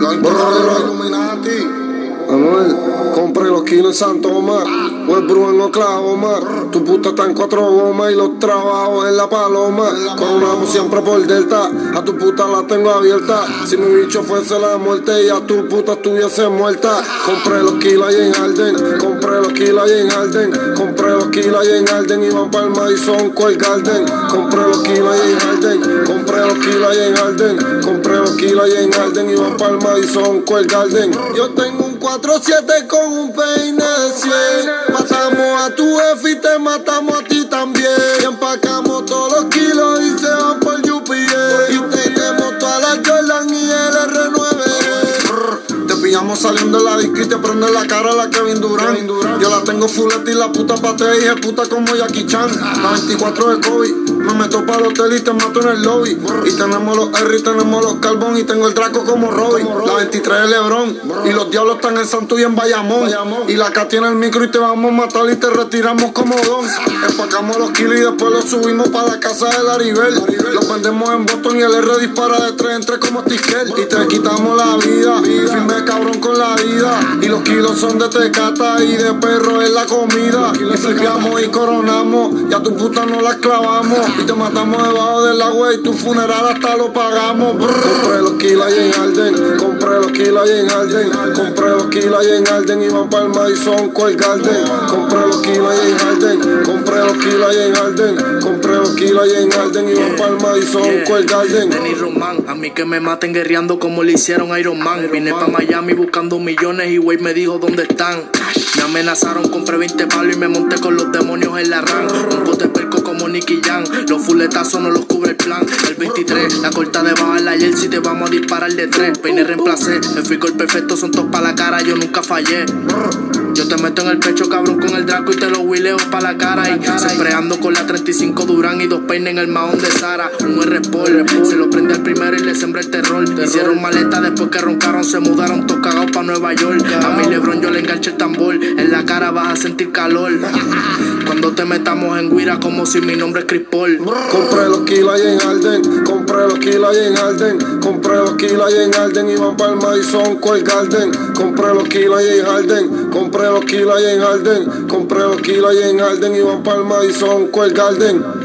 Gol per i. Compré los kilos en Santo Omar, Westbrook en Oklahoma. Tu puta está en cuatro gomas y los trabajos en la paloma. Coronamos siempre por delta, a tu puta la tengo abierta. Si mi bicho fuese la muerte y a tu puta estuviese muerta. Compré los kilos ahí en Alden, compré los kilos ahí en Alden, compré los kilos ahí en Alden y van para el Madison Square Garden. Compré los kilos ahí en Alden, compré los kilos ahí en Alden, compré los kilos ahí en Alden y van para el Madison Square Garden. Yo tengo un 4-7 con un peine de 100. Matamos a tu jefe y te matamos a ti también. Saliendo de la disco y te prende la cara la Kevin Durant. Yo la tengo fuleta y la puta patea y es puta como Jackie Chan. La 24 de COVID. Me meto para el hotel y te mato en el lobby. Y tenemos los R y tenemos los Carbón y tengo el Draco como Robin. La 23 de Lebron. Y los diablos están en Santo y en Bayamón. Y la K tiene el micro y te vamos a matar y te retiramos como don. Empacamos los kilos y después los subimos para la casa de Laribel. Los vendemos en Boston y el R dispara de tres en tres como Tiskel. Y te quitamos la vida. Firme cabrón con la vida. Y los kilos son de tecata y de perro es la comida. Y flipeamos y coronamos. Y a tu puta no la clavamos. Y te matamos debajo del agua y tu funeral hasta lo pagamos. Compré los kilos ahí en Alden. Compré los kilos ahí en Alden. Compré los kilos ahí en Alden y van para el Madison Square Garden. Compré los kilos ahí en Alden. Compré los kilos ahí en Alden. Compré los kilos ahí en Alden y van para el Madison Square Garden. Denis Román, a mí que me maten guerreando como le hicieron a Iron Man. Vine pa' Miami buscando millones y Wade me dijo dónde están. Me amenazaron, compré 20 palos y me monté con los demonios en la ran. Un bote perco como Nicky Jan. Los fuletazos no los cubre el plan. El 23, la corta de baja la jersey te vamos a disparar de tres. Peine reemplacé, el el perfecto son todos para la cara, yo fallé. Yo te meto en el pecho, cabrón, con el Draco y te lo huileo pa' la cara. Y ando con la 35 Durán y dos peines en el mahón de Sara. Un R se lo prende al primero y le sembré el terror. Hicieron maleta después que roncaron, se mudaron todos cagados pa' Nueva York. A mi Lebron yo le enganché el tambor, en la cara vas a sentir calor. Cuando te metamos en guira como si mi nombre es Chris Paul. Compré los kilos ahí en Alden, los kilos en Alden, compré los kilos ahí en Alden y van para el Madison Square Garden. Compré los kilos ahí en Alden, compré los kilos ahí en Alden, compré los kilos ahí en Alden y van para el Madison Square Garden.